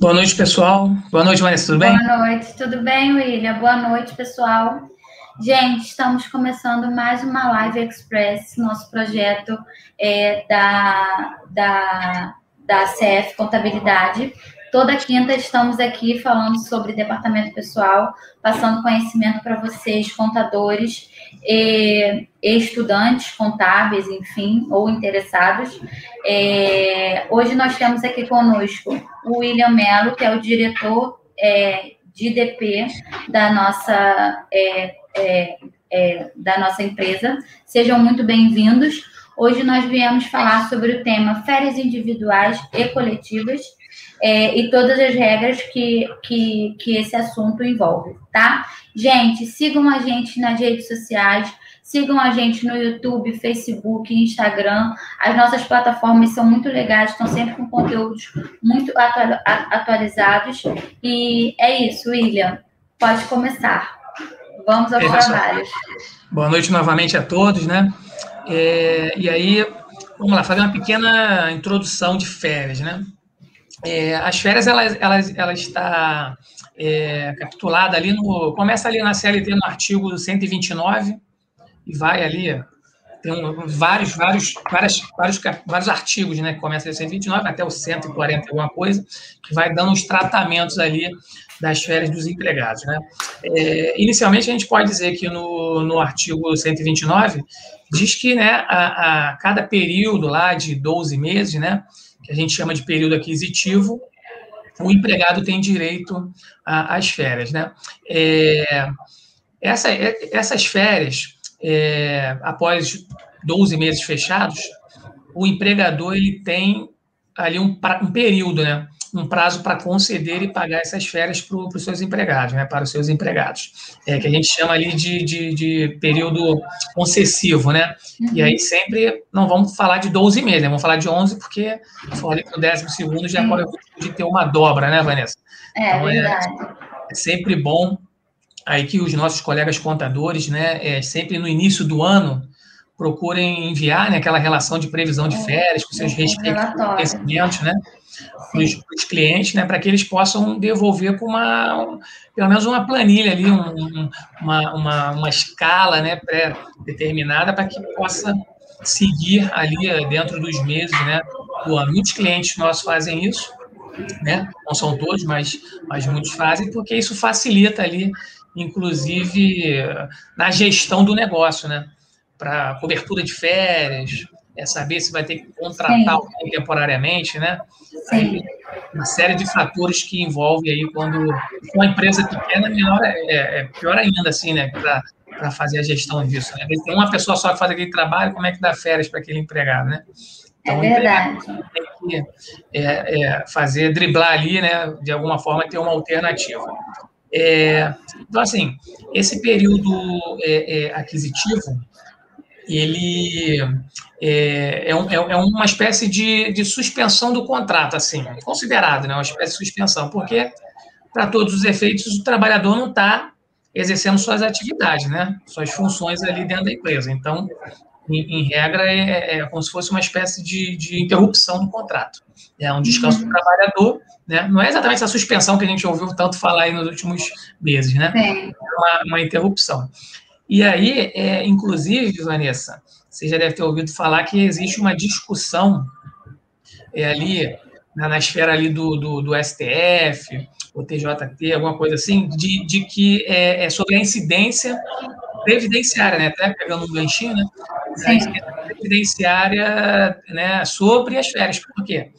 Boa noite, pessoal. Boa noite, Vanessa, tudo bem? Boa noite, tudo bem, William? Boa noite, pessoal. Gente, estamos começando mais uma Live Express, nosso projeto é, da, da, da CF Contabilidade. Toda quinta estamos aqui falando sobre departamento pessoal, passando conhecimento para vocês, contadores, e, estudantes contábeis, enfim, ou interessados. É, hoje nós temos aqui conosco o William Mello, que é o diretor é, de DP da nossa, é, é, é, da nossa empresa. Sejam muito bem-vindos. Hoje nós viemos falar sobre o tema férias individuais e coletivas é, e todas as regras que, que, que esse assunto envolve, tá? Gente, sigam a gente nas redes sociais, sigam a gente no YouTube, Facebook, Instagram. As nossas plataformas são muito legais, estão sempre com conteúdos muito atualizados. E é isso, William. Pode começar. Vamos aos é, trabalhos. Boa noite novamente a todos, né? É, e aí, vamos lá, fazer uma pequena introdução de férias, né? É, as férias, ela, ela, ela está é, capitulada ali no. Começa ali na CLT no artigo 129 e vai ali. Tem um, vários, vários, vários, vários, artigos, né? Que começa em 129 até o 140 alguma coisa, que vai dando os tratamentos ali das férias dos empregados, né? É, inicialmente, a gente pode dizer que no, no artigo 129 diz que, né, a, a cada período lá de 12 meses, né? Que a gente chama de período aquisitivo, o empregado tem direito às férias. Né? É, essa, é, essas férias, é, após 12 meses fechados, o empregador ele tem ali um, um período, né? Um prazo para conceder e pagar essas férias para os seus empregados, né, para os seus empregados, é, que a gente chama ali de, de, de período concessivo, né, uhum. e aí sempre não vamos falar de 12 meses, né, vamos falar de 11, porque que no décimo segundo já pode de ter uma dobra, né, Vanessa? É, então, é verdade. É, é sempre bom aí que os nossos colegas contadores, né, é, sempre no início do ano, procurem enviar né, aquela relação de previsão de é, férias com seus respectivos conhecimentos, né? Para os clientes, né, para que eles possam devolver com uma, pelo menos uma planilha ali, um, uma, uma, uma escala né, pré-determinada para que possa seguir ali eh, dentro dos meses né, do ano. Muitos clientes nossos fazem isso, né, não são todos, mas, mas muitos fazem, porque isso facilita ali, inclusive, na gestão do negócio, né, para cobertura de férias, é saber se vai ter que contratar Sim. alguém temporariamente, né? Aí, uma série de fatores que envolve aí quando uma empresa pequena menor é, é, é pior ainda assim, né? Para fazer a gestão disso. Né? Tem uma pessoa só que faz aquele trabalho, como é que dá férias para aquele empregado, né? Então, é verdade. Tem que é, é, fazer, driblar ali, né? De alguma forma, ter uma alternativa. É, então, assim, esse período é, é, aquisitivo, ele é, é, um, é, é, uma espécie de, de, suspensão do contrato, assim, considerado, né? Uma espécie de suspensão, porque, para todos os efeitos, o trabalhador não está exercendo suas atividades, né? Suas funções ali dentro da empresa. Então, em, em regra, é, é, é, como se fosse uma espécie de, de interrupção do contrato. É um descanso uhum. do trabalhador, né? Não é exatamente essa suspensão que a gente ouviu tanto falar aí nos últimos meses, né? É uma, uma interrupção. E aí, é, inclusive, Vanessa, você já deve ter ouvido falar que existe uma discussão é, ali na, na, esfera ali do, do, do, STF, o TJT, alguma coisa assim, de, de que é, é sobre a incidência previdenciária, né? Até pegando um ganchinho, né? A incidência previdenciária né, sobre as férias. Por quê?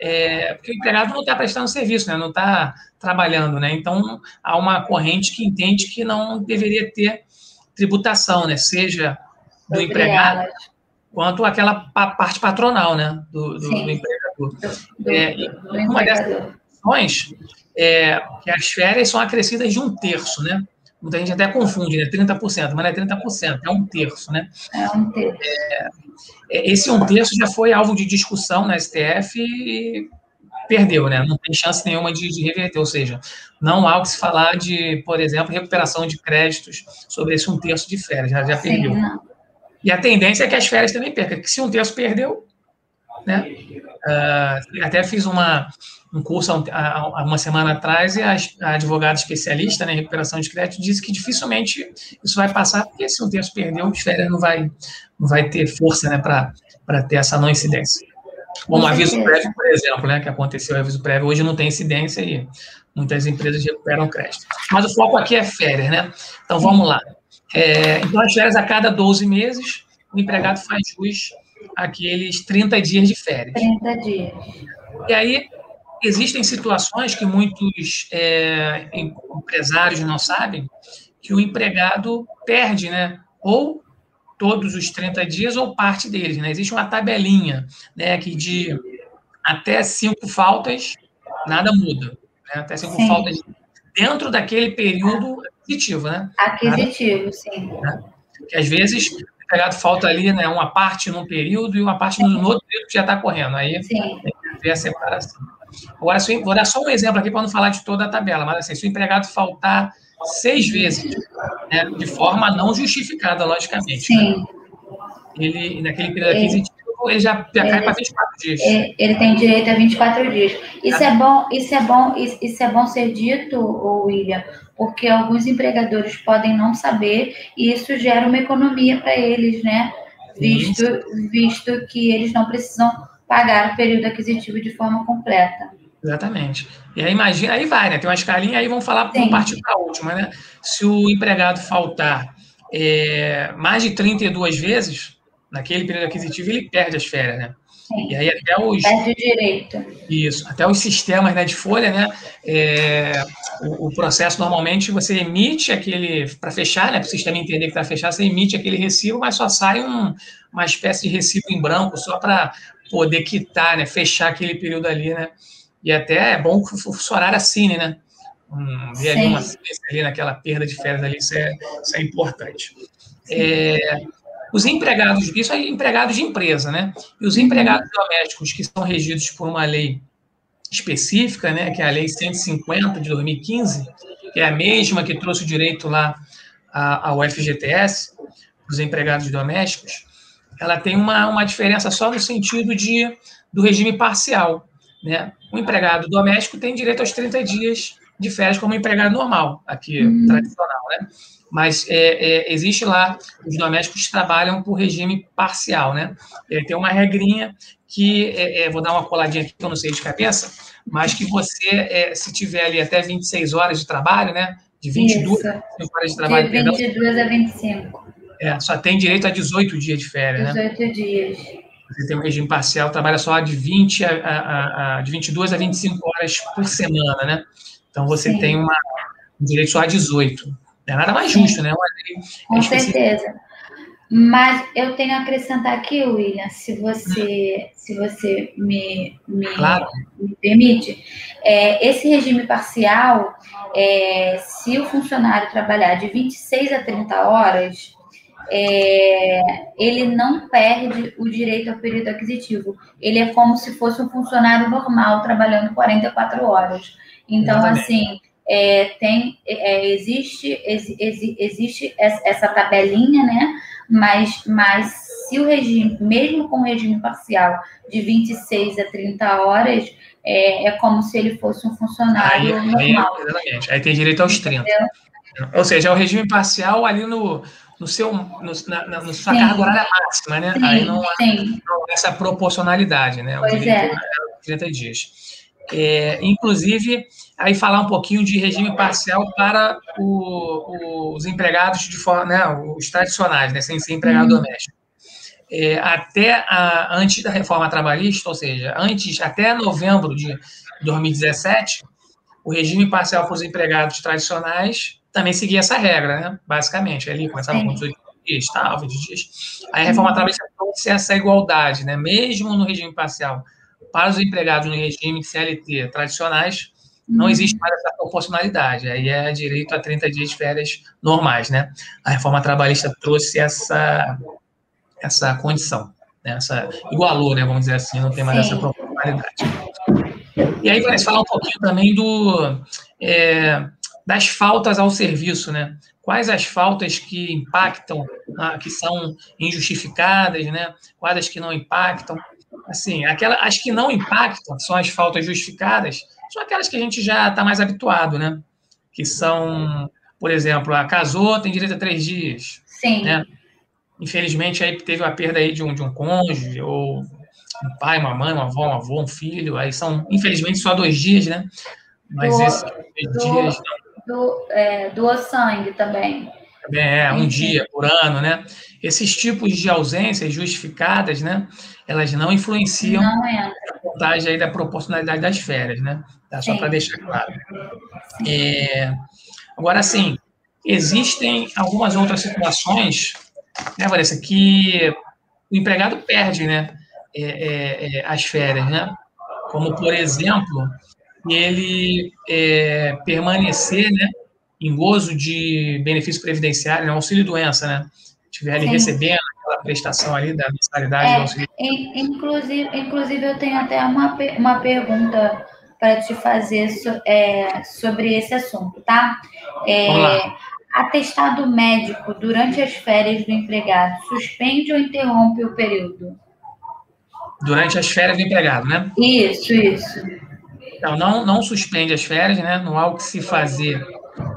É, porque o empregado não está prestando serviço, né? não está trabalhando. Né? Então, há uma corrente que entende que não deveria ter tributação, né? Seja do empregado quanto aquela parte patronal, né? Do, do, do empregador. Do, é, uma dessas questões é que as férias são acrescidas de um terço, né? Muita gente até confunde, né? 30%, mas não é 30%, é um terço, né? É um terço. É, é esse um terço já foi alvo de discussão na STF e perdeu, né? Não tem chance nenhuma de, de, reverter, ou seja, não há o que se falar de, por exemplo, recuperação de créditos sobre esse um terço de férias, já, já Sim, perdeu. Não. E a tendência é que as férias também percam, que se um terço perdeu, né? Uh, até fiz uma, um curso há, uma semana atrás e a, a advogada especialista né, em recuperação de crédito disse que dificilmente isso vai passar, porque se um terço perdeu, o férias não vai, não vai ter força né, para ter essa não incidência. Como aviso prévio, por exemplo, né, que aconteceu o aviso prévio, hoje não tem incidência e muitas empresas recuperam crédito. Mas o foco aqui é férias, né? Então vamos lá. É, então, as férias a cada 12 meses, o empregado faz jus aqueles 30 dias de férias. 30 dias. E aí, existem situações que muitos é, empresários não sabem, que o empregado perde, né? Ou todos os 30 dias ou parte deles, né? Existe uma tabelinha, né, que de até cinco faltas, nada muda. Né? Até cinco sim. faltas dentro daquele período aquisitivo, né? Aquisitivo, nada, sim. Né? Que às vezes o empregado falta ali, né, uma parte num período e uma parte no, outro período que já está correndo. Aí sim. tem que ver a separação. Agora, vou dar só um exemplo aqui para não falar de toda a tabela, mas assim, se o empregado faltar seis vezes, né, de forma não justificada, logicamente. Sim. Né? Ele, naquele período aquisitivo, ele já, já cai para 24 dias. Ele, ele tem direito a 24 dias. Isso é bom, isso é bom, isso, isso é bom ser dito, William, porque alguns empregadores podem não saber e isso gera uma economia para eles, né? Visto, visto que eles não precisam pagar o período aquisitivo de forma completa. Exatamente. E aí imagina, aí vai, né? Tem uma escalinha, aí vamos falar, vamos partir para a última, né? Se o empregado faltar é, mais de 32 vezes, naquele período aquisitivo, ele perde as férias, né? Sim. E aí até os. Perde o direito. Isso, até os sistemas né, de folha, né? É, o, o, processo normalmente você emite aquele. Para fechar, né? Para o sistema entender que está fechado, você emite aquele recibo, mas só sai um, uma espécie de recibo em branco, só para poder quitar, né? Fechar aquele período ali, né? E até é bom que o funcionário assine, né? Um, ver ali uma ali naquela perda de férias ali, isso é, isso é importante. É, os empregados, isso é empregados de empresa, né? E os empregados domésticos que são regidos por uma lei específica, né, que é a Lei 150 de 2015, que é a mesma que trouxe o direito lá ao FGTS, os empregados domésticos, ela tem uma, uma diferença só no sentido de, do regime parcial. Né? O empregado doméstico tem direito aos 30 dias de férias como empregado normal, aqui, uhum. tradicional, né? Mas é, é, existe lá, os domésticos trabalham por regime parcial, né? Ele tem uma regrinha que, é, é vou dar uma coladinha aqui, que eu não sei de cabeça, mas que você, é, se tiver ali até 26 horas de trabalho, né? De 22 Isso. horas de trabalho. De 22 a 25. É, só tem direito a 18 dias de férias, 18 né? 18 dias. Você tem um regime parcial, trabalha só de, 20 a, a, a, de 22 a 25 horas por semana, né? Então você Sim. tem uma, um direito só a 18. Não é nada mais justo, né? Com certeza. Mas eu tenho a acrescentar aqui, William, se você, se você me, me, claro. me permite, é, esse regime parcial, é, se o funcionário trabalhar de 26 a 30 horas, é, ele não perde o direito ao período aquisitivo. Ele é como se fosse um funcionário normal trabalhando 44 horas. Então, Exatamente. assim, é, tem, é, existe, ex, existe essa tabelinha, né? Mas, mas se o regime, mesmo com o regime parcial de 26 a 30 horas, é, é como se ele fosse um funcionário aí, normal. Aí, exatamente. Aí tem direito aos 30. Entendeu? Ou seja, é o regime parcial ali no, no seu, no, na, na sua carga horária máxima, né? Sim, Aí não há, não há, essa proporcionalidade, né? Pois é. 30 dias. É, inclusive, aí falar um pouquinho de regime parcial para o, os empregados de forma, né, os tradicionais, né, sem ser empregado uhum. doméstico. É, até a, antes da reforma trabalhista, ou seja, antes, até novembro de 2017, o regime parcial para os empregados tradicionais também seguia essa regra, né? Basicamente, ali começava com 18 dias, tal, 20 dias. Aí a reforma uhum. trabalhista trouxe essa igualdade, né? Mesmo no regime parcial, para os empregados no regime CLT tradicionais, não uhum. existe mais essa proporcionalidade. Aí é direito a 30 dias de férias normais, né? A reforma trabalhista trouxe essa, essa condição, né? essa, igualou, né? Vamos dizer assim, não tem mais Sim. essa proporcionalidade. E aí, vai falar um pouquinho também do. É, das faltas ao serviço, né? Quais as faltas que impactam, ah, que são injustificadas, né? Quais as que não impactam? Assim, aquela, as que não impactam são as faltas justificadas, são aquelas que a gente já está mais habituado, né? Que são, por exemplo, a casou, tem direito a três dias. Sim. Né? Infelizmente, aí teve uma perda aí de um, de um cônjuge, ou um pai, uma mãe, uma avó, um avô, um filho, aí são, infelizmente, só dois dias, né? Mas do, esses dois do, dias. Do, é, doa sangue também. É, um dia por ano, né? Esses tipos de ausências justificadas, né? Elas não influenciam não a contagem aí da proporcionalidade das férias, né? Tá? Só para deixar claro. É, agora, sim, existem algumas outras situações, né, Vanessa, que o empregado perde, né? É, é, é as férias, né? Como, por exemplo, ele é, permanecer, né? em gozo de benefício previdenciário, né, auxílio doença, né? Estiver ali Sim. recebendo aquela prestação ali da mensalidade é, do auxílio. Inclusive, inclusive, eu tenho até uma, uma pergunta para te fazer so, é, sobre esse assunto, tá? É, atestado médico durante as férias do empregado suspende ou interrompe o período? Durante as férias do empregado, né? Isso, isso. Então, não, não suspende as férias, né? Não há o que se fazer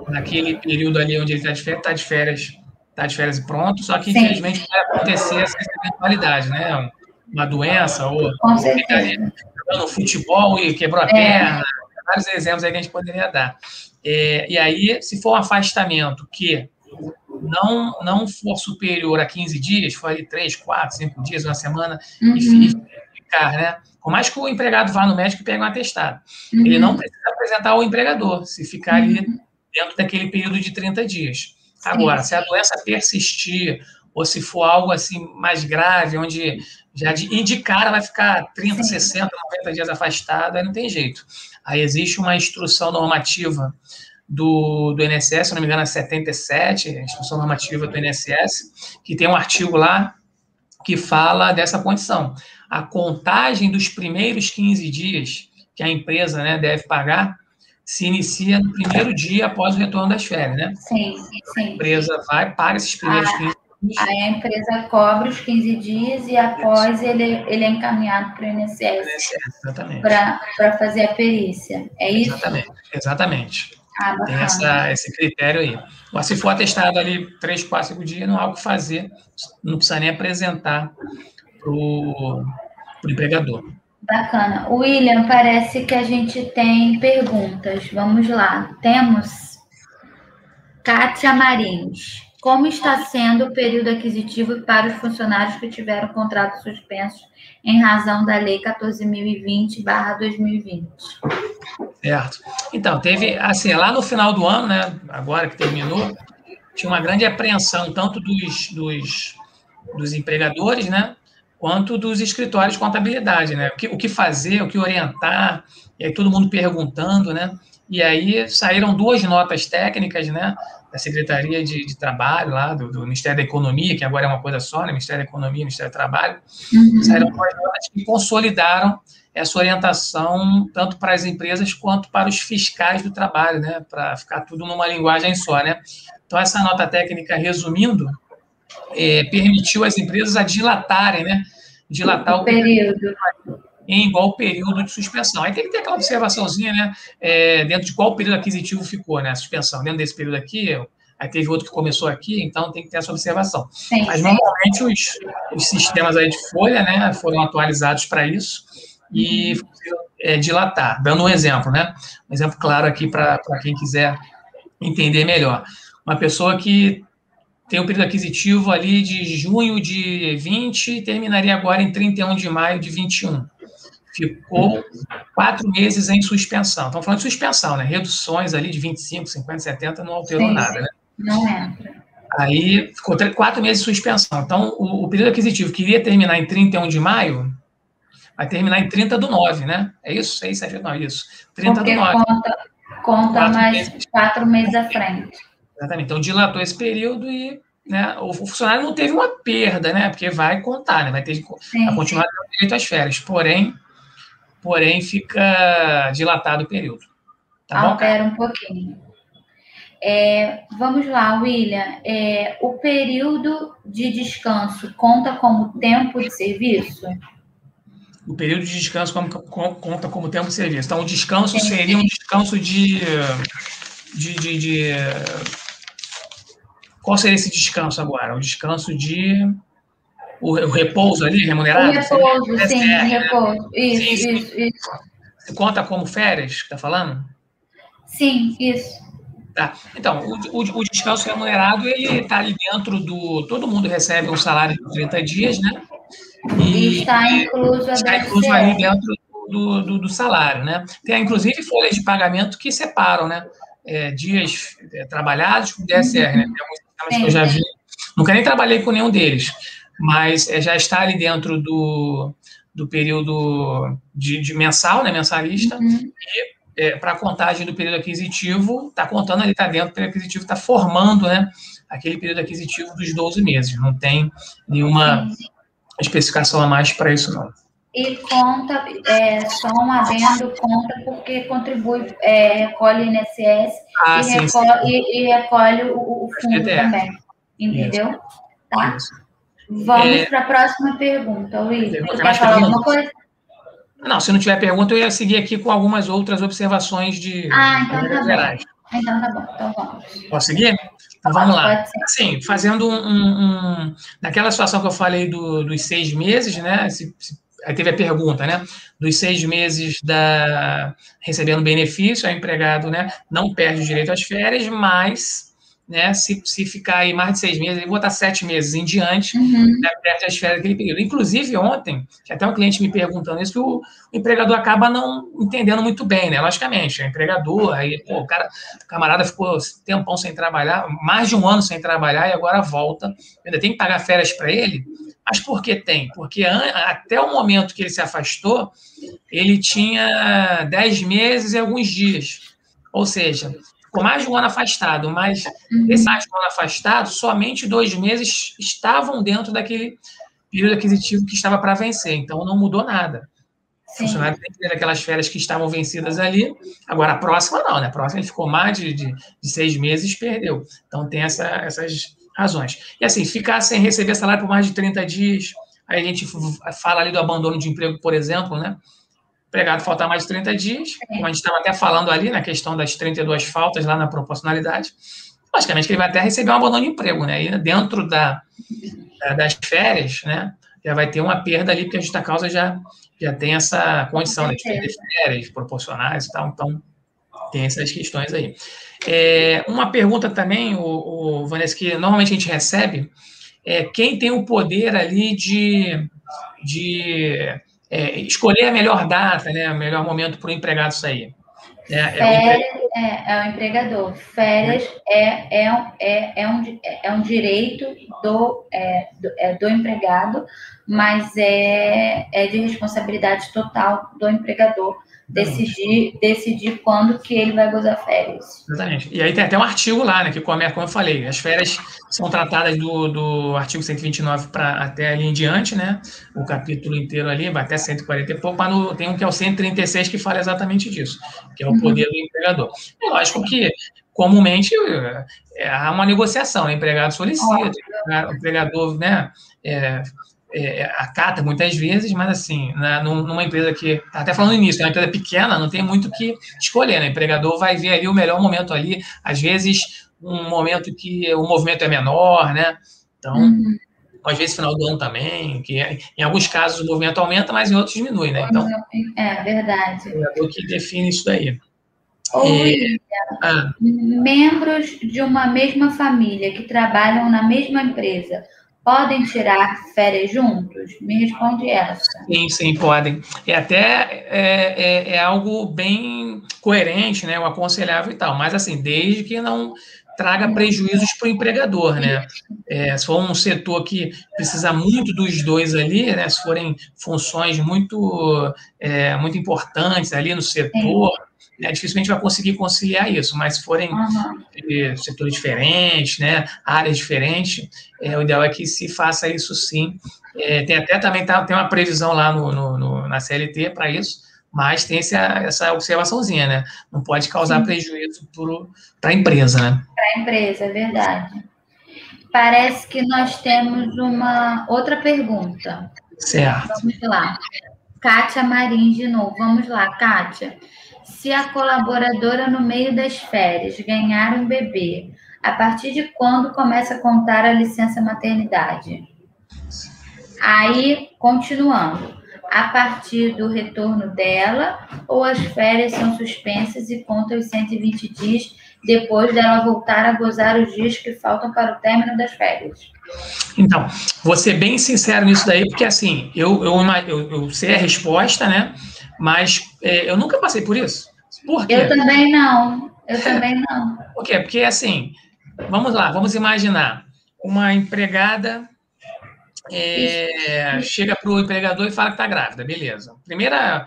naquele período ali onde ele está de férias, está de férias, está de férias e pronto, só que Sim. infelizmente vai acontecer essa eventualidade, né? Uma doença, ou no futebol e quebrou a é. perna, vários exemplos aí que a gente poderia dar. É, e aí, se for um afastamento que não, não for superior a 15 dias, for ali 3, 4, 5 dias, uma semana, uhum. e ficar, né? Por mais que o empregado vá no médico e pegue um atestado, uhum. ele não precisa apresentar ao empregador, se ficar ali uhum dentro daquele período de 30 dias. Agora, se a doença persistir, ou se for algo assim mais grave, onde já de, de cara vai ficar 30, Sim. 60, 90 dias afastada, aí não tem jeito. Aí existe uma instrução normativa do, do INSS, se não me engano, é 77, a instrução normativa do INSS, que tem um artigo lá que fala dessa condição. A contagem dos primeiros 15 dias que a empresa né, deve pagar se inicia no primeiro dia após o retorno das férias, né? Sim, sim. A empresa vai, paga esses primeiros a, 15 dias. Aí a empresa cobra os 15 dias e após ele, ele é encaminhado para o INSS. Exatamente. Para fazer a perícia. É isso? Exatamente, exatamente. Ah, Tem essa, esse critério aí. Mas se for atestado ali 3, 4, 5 dias, não há o que fazer, não precisa nem apresentar para o empregador. Bacana. William, parece que a gente tem perguntas. Vamos lá. Temos Kátia Marins. Como está sendo o período aquisitivo para os funcionários que tiveram contratos suspensos em razão da Lei 14.020-2020? Certo. Então, teve, assim, lá no final do ano, né, agora que terminou, tinha uma grande apreensão, tanto dos, dos, dos empregadores, né, quanto dos escritórios de contabilidade, né? O que, o que fazer, o que orientar, e aí todo mundo perguntando, né? E aí saíram duas notas técnicas, né? Da Secretaria de, de Trabalho, lá, do, do, Ministério da Economia, que agora é uma coisa só, né? Ministério da Economia, Ministério do Trabalho. Uhum. Saíram duas notas que consolidaram essa orientação tanto para as empresas quanto para os fiscais do trabalho, né? Para ficar tudo numa linguagem só, né? Então, essa nota técnica, resumindo, é, permitiu às empresas a dilatarem, né? Dilatar o, o período em igual período de suspensão. Aí tem que ter aquela observaçãozinha, né? É, dentro de qual período aquisitivo ficou, né? A suspensão. Dentro desse período aqui, aí teve outro que começou aqui, então tem que ter essa observação. Sim, Mas normalmente os, os, sistemas aí de folha, né, foram atualizados para isso e é, dilatar. Dando um exemplo, né? Um exemplo claro aqui para quem quiser entender melhor. Uma pessoa que tem um período aquisitivo ali de junho de 20 e terminaria agora em 31 de maio de 21. Ficou quatro meses em suspensão. Estamos falando de suspensão, né? Reduções ali de 25, 50, 70 não alterou sim, nada, né? Não entra. Aí ficou quatro meses de suspensão. Então, o, o período aquisitivo que iria terminar em 31 de maio vai terminar em 30 do 9, né? É isso? 6, 7, 9, isso. 30 Porque do 9. Conta, conta quatro mais meses. quatro meses à frente. Exatamente. Então, dilatou esse período e né, o funcionário não teve uma perda, né? Porque vai contar, né? Vai ter vai continuar tendo direito às férias. Porém, porém, fica dilatado o período. Tá Altera bom, um pouquinho. É, vamos lá, William. É, o período de descanso conta como tempo de serviço? O período de descanso conta como tempo de serviço. Então, o descanso seria um descanso de, de, de, de qual seria esse descanso agora? O descanso de. O, o repouso ali, remunerado? O repouso, sim, né? repouso. Isso, sim, isso, isso. Conta como férias, que tá falando? Sim, isso. Tá. Então, o, o, o descanso remunerado, ele está ali dentro do. Todo mundo recebe um salário de 30 dias, né? E, está incluso, está incluso ali dentro do, do, do, salário, né? Tem, inclusive, folhas de pagamento que separam, né? É, dias é, trabalhados com DSR, uhum. né? Tem alguns sistemas que eu já vi. Nunca nem trabalhei com nenhum deles, mas é, já está ali dentro do, do período de, de mensal, né? Mensalista, uhum. e é, para a contagem do período aquisitivo, está contando ali, está dentro do período aquisitivo, está formando né, aquele período aquisitivo dos 12 meses. Não tem nenhuma. Especificação a mais para isso, não. E conta, é, só um adendo, conta porque contribui, é, recolhe INSS ah, e, sim, recolhe, sim. E, e, recolhe o, o fundo também. Entendeu? Isso. Tá? Isso. Vamos é... para a próxima pergunta, William. Quer falar alguma coisa? Não, se não tiver pergunta, eu ia seguir aqui com algumas outras observações de ah, então tá gerais. Bom. Então tá bom, então vamos. Posso seguir? Então vamos lá. Assim, fazendo um, um, um, Naquela situação que eu falei do, dos seis meses, né? Se, se, aí teve a pergunta, né? Dos seis meses da recebendo benefício, o empregado né, não perde o direito às férias, mas né? Se, se ficar aí mais de seis meses, vou botar sete meses em diante, uhum. né, perto das férias daquele período. Inclusive, ontem, até um cliente me perguntando isso, que o, o, empregador acaba não entendendo muito bem, né? Logicamente, é empregador, aí, pô, o cara, o camarada ficou tempão sem trabalhar, mais de um ano sem trabalhar, e agora volta. Ainda tem que pagar férias para ele. Mas por que tem? Porque até o momento que ele se afastou, ele tinha dez meses e alguns dias. Ou seja, ficou mais de um ano afastado, mas uhum. esse mais de um ano afastado, somente dois meses estavam dentro daquele período aquisitivo que estava para vencer, então não mudou nada. O funcionário tem que ter aquelas férias que estavam vencidas ali, agora a próxima não, né? A próxima ele ficou mais de, de, de seis meses e perdeu. Então tem essa, essas razões. E assim, ficar sem receber salário por mais de 30 dias, aí a gente fala ali do abandono de emprego, por exemplo, né? Empregado faltar mais de 30 dias, como a gente estava até falando ali na questão das 32 faltas lá na proporcionalidade, logicamente que ele vai até receber um abandono de emprego, né? E dentro da, das férias, né? Já vai ter uma perda ali, porque a justa causa já, já tem essa condição né, de perder férias proporcionais e tal, então tem essas questões aí. É, uma pergunta também, o, o Vanessa, que normalmente a gente recebe, é quem tem o poder ali de, de é, escolher a melhor data, né, o melhor momento para o empregado sair. É, é, Férias, o é, é, o empregador. Férias é, é, é, é, um, é um direito do, é, do, é do empregado, mas é, é de responsabilidade total do empregador decidir, decidir quando que ele vai gozar férias. Exatamente. E aí tem até um artigo lá, né, que começa, como eu falei, as férias são tratadas do, do artigo 129 para até ali em diante, né, o capítulo inteiro ali, vai até 140 e pouco, mas no, tem um que é o 136 que fala exatamente disso, que é o uhum. poder do empregador. É lógico que comumente é, há uma negociação, o empregado solicita, o empregador, né, é, é, é, acata muitas vezes, mas assim, né, numa empresa que, tá até falando nisso, né, uma empresa pequena, não tem muito o que escolher, né? O empregador vai ver ali o melhor momento ali, às vezes um momento que o movimento é menor, né? Então, uhum. às vezes final do ano também, que é, em alguns casos o movimento aumenta, mas em outros diminui, né? Então, é verdade. O empregador que define isso daí. Ou é, ah, membros de uma mesma família que trabalham na mesma empresa podem tirar férias juntos? Me responde essa. Sim, sim, podem. E até é, é, é, algo bem coerente, né? O aconselhável e tal. Mas assim, desde que não traga prejuízos para o empregador, né? É, se for um setor que precisa muito dos dois ali, né? Se forem funções muito, é, muito importantes ali no setor, né, dificilmente vai conseguir conciliar isso, mas se forem uhum. setores diferentes, né, áreas diferentes, é, o ideal é que se faça isso sim. É, tem até também tá, tem uma previsão lá no, no, no na CLT para isso, mas tem essa, essa observaçãozinha, né? Não pode causar Sim. prejuízo para a empresa, né? Para a empresa, é verdade. Parece que nós temos uma outra pergunta. Certo. Vamos lá. Kátia Marins de novo. Vamos lá, Kátia. Se a colaboradora no meio das férias ganhar um bebê, a partir de quando começa a contar a licença maternidade? Aí, continuando a partir do retorno dela ou as férias são suspensas e contam os 120 dias depois dela voltar a gozar os dias que faltam para o término das férias? Então, vou ser bem sincero nisso daí, porque assim, eu, eu, eu, eu sei a resposta, né? Mas é, eu nunca passei por isso. Por quê? Eu também não. Eu também não. Por quê? Porque assim, vamos lá, vamos imaginar uma empregada é, chega para o empregador e fala que está grávida, beleza. Primeira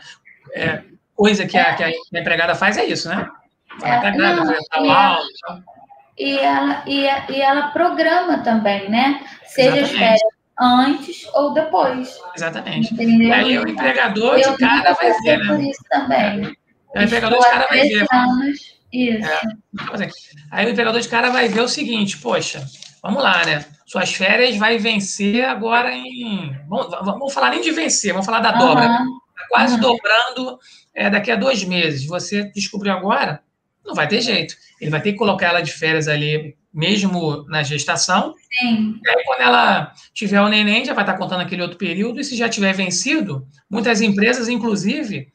é, coisa que a, que a, empregada faz é isso, né? Fala que está grávida, está mal. E ela, e, e ela programa também, né? Seja as férias antes ou depois. Exatamente. Entendeu? Aí o empregador Eu de cara vai ver, né? Por isso também. O empregador de cara vai ver. Anos, isso. É. Aí o empregador de cara vai ver o seguinte, poxa, vamos lá, né? Suas férias vai vencer agora em. Vamos, vamos falar nem de vencer, vamos falar da uhum. dobra. Tá quase uhum. dobrando é, daqui a dois meses. Você descobriu agora, não vai ter jeito. Ele vai ter que colocar ela de férias ali, mesmo na gestação. Sim. E aí, quando ela tiver o neném, já vai estar contando aquele outro período. E se já tiver vencido, muitas empresas, inclusive,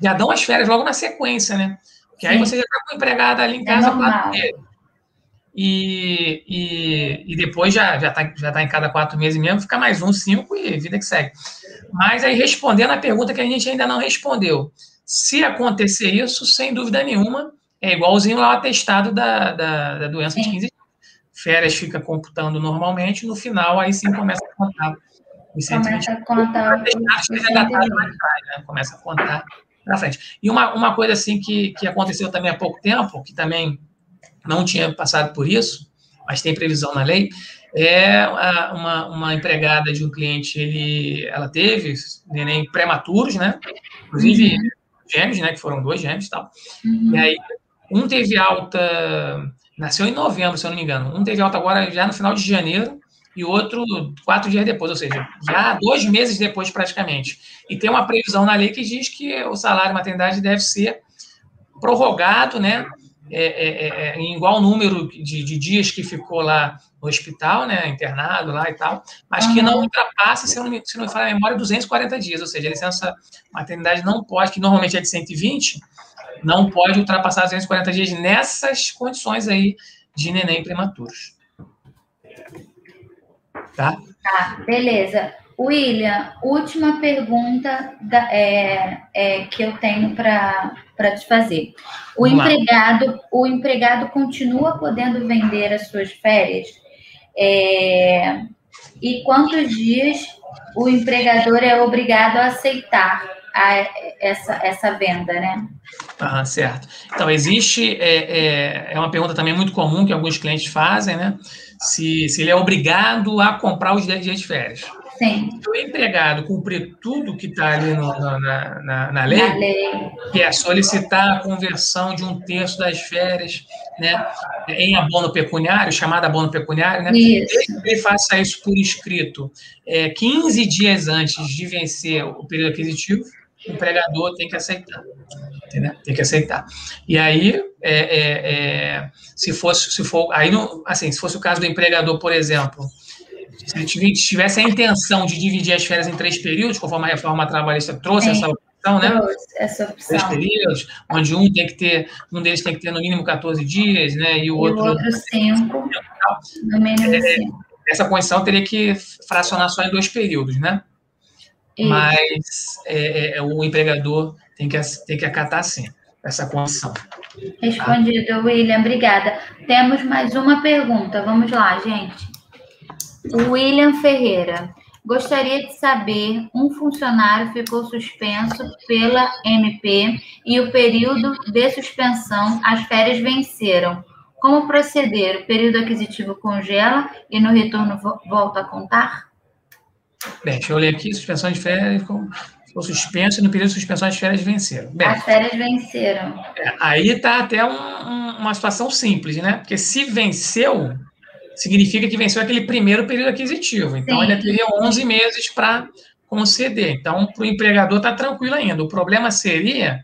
já dão as férias logo na sequência, né? Porque aí você já está com empregada ali em é casa é quatro meses. E, e, e depois já já está já tá em cada quatro meses mesmo, fica mais um, cinco e vida que segue. Mas aí respondendo a pergunta que a gente ainda não respondeu, se acontecer isso, sem dúvida nenhuma, é igualzinho lá o atestado da, da, da doença de 15 dias. Férias fica computando normalmente, no final aí sim começa a contar. Começa a contar. né? Começa a contar na frente. E uma, uma coisa assim que, que aconteceu também há pouco tempo, que também não tinha passado por isso, mas tem previsão na lei, é uma, uma empregada de um cliente, ele, ela teve neném prematuros, né? Inclusive uhum. gêmeos, né? Que foram dois gêmeos e tal. Uhum. E aí, um teve alta, nasceu em novembro, se eu não me engano. Um teve alta agora já no final de janeiro e outro quatro dias depois, ou seja, já dois meses depois praticamente. E tem uma previsão na lei que diz que o salário maternidade deve ser prorrogado, né? É, é, é, é, em igual número de, de, dias que ficou lá no hospital, né, internado lá e tal, mas que não ultrapassa, se não, me, se não me falar a memória, 240 dias, ou seja, a licença maternidade não pode, que normalmente é de 120, não pode ultrapassar 240 dias nessas condições aí de neném prematuros. Tá? Tá, beleza. William, última pergunta da, é, é, que eu tenho para te fazer. O empregado, o empregado continua podendo vender as suas férias? É, e quantos dias o empregador é obrigado a aceitar a, essa, essa venda, né? Ah, certo. Então, existe, é, é, é uma pergunta também muito comum que alguns clientes fazem, né? Se, se ele é obrigado a comprar os 10 dias de férias. Sim. Se o empregado cumprir tudo que está ali no, na, na, na, lei, na, lei, que é solicitar a conversão de um terço das férias né, em abono pecuniário, chamado abono pecuniário, né? Isso. Ele faça isso por escrito é, 15 dias antes de vencer o período aquisitivo, o empregador tem que aceitar. Entendeu? Tem que aceitar. E aí, é, é, é se fosse, se for, aí não, assim, se fosse o caso do empregador, por exemplo, se ele tivesse a intenção de dividir as férias em três períodos, conforme a reforma trabalhista trouxe essa opção, né? Essa opção. Três períodos, onde um tem que ter, um deles tem que ter no mínimo 14 dias, né? E o e outro. O outro cinco. No mínimo é, Essa condição teria que fracionar só em dois períodos, né? Mas é, é, o empregador tem que, tem que acatar sim essa condição. Respondido, William, obrigada. Temos mais uma pergunta. Vamos lá, gente. William Ferreira. Gostaria de saber, um funcionário ficou suspenso pela MP e o período de suspensão, as férias venceram. Como proceder? O período aquisitivo congela e no retorno volta a contar? Bem, deixa eu ler aqui, suspensão de férias, ou suspenso, e no período de suspensão as férias venceram. Bem, as férias venceram. É, aí está até um, um, uma situação simples, né? Porque se venceu, significa que venceu aquele primeiro período aquisitivo. Então, Sim. ainda teria 11 meses para conceder. Então, para o empregador está tranquilo ainda. O problema seria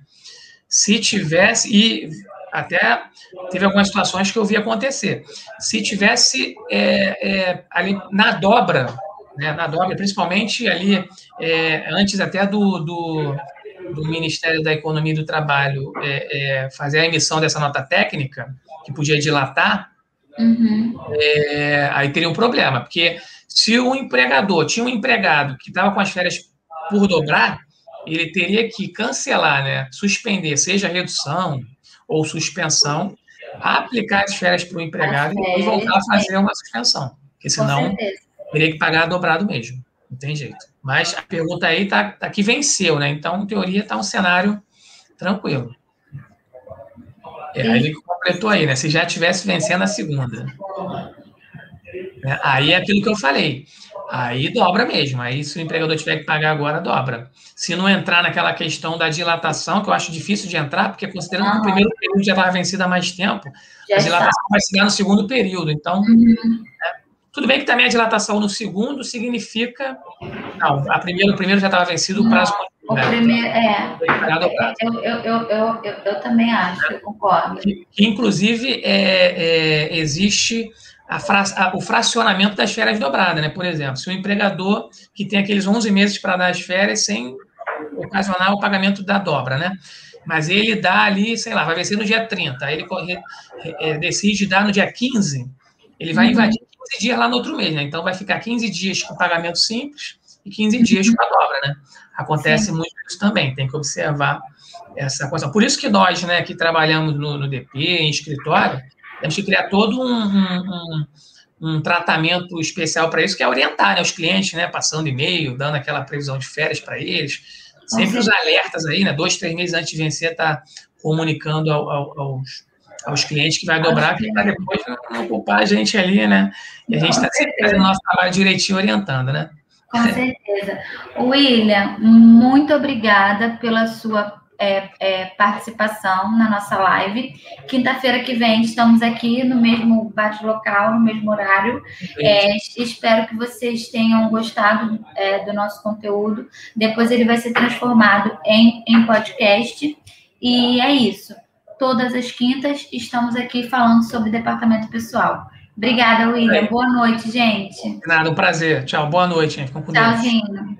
se tivesse, e até teve algumas situações que eu vi acontecer, se tivesse é, é, ali na dobra, né, na dobra, principalmente ali, é, antes até do, do, do, Ministério da Economia e do Trabalho é, é, fazer a emissão dessa nota técnica, que podia dilatar, uhum. É, aí teria um problema, porque se o empregador tinha um empregado que estava com as férias por dobrar, ele teria que cancelar, né, suspender, seja redução ou suspensão, aplicar as férias para o empregado e voltar a fazer uma suspensão, porque senão teria que pagar dobrado mesmo, não tem jeito. Mas a pergunta aí tá, tá que venceu, né? Então, em teoria, está um cenário tranquilo. É, aí ele completou aí, né? Se já tivesse vencendo a segunda. É, aí é aquilo que eu falei. Aí dobra mesmo. Aí, se o empregador tiver que pagar agora, dobra. Se não entrar naquela questão da dilatação, que eu acho difícil de entrar, porque considerando uhum. que o primeiro período já estava vencido há mais tempo, já a dilatação está. vai se dar no segundo período. Então, uhum. é, tudo bem que também a dilatação no segundo significa. Não, a primeira, o primeiro já estava vencido, o prazo o né? primeiro, é. Eu, eu, eu, eu, também acho, eu concordo. Inclusive, é, é, existe o fracionamento das férias dobradas, né? Por exemplo, se o empregador que tem aqueles 11 meses para dar as férias sem ocasionar o pagamento da dobra, né? Mas ele dá ali, sei lá, vai vencer no dia 30, aí ele corre, é, decide dar no dia 15, ele vai uhum. invadir 15 dias lá no outro mês, né? Então vai ficar 15 dias com pagamento simples e 15 uhum. dias com a dobra, né? Acontece Sim. muito isso também, tem que observar essa coisa. Por isso que nós, né, que trabalhamos no, no DP, em escritório, temos que criar todo um, um, um tratamento especial para isso, que é orientar né, os clientes, né, passando e-mail, dando aquela previsão de férias para eles. Sempre os alertas aí, né? Dois, três meses antes de vencer, tá comunicando ao, ao, aos, aos clientes que vai dobrar, para depois não ocupar a gente ali, né? E a gente está sempre fazendo o nosso trabalho direitinho orientando, né? Com certeza. William, muito obrigada pela sua é, é, participação na nossa live. Quinta-feira que vem estamos aqui no mesmo bate-local, no mesmo horário. É, espero que vocês tenham gostado é, do nosso conteúdo. Depois ele vai ser transformado em, em podcast. E é isso. Todas as quintas estamos aqui falando sobre departamento pessoal. Obrigada, William. Boa noite, gente. Nada, um prazer. Tchau, boa noite, gente. Tchauzinho.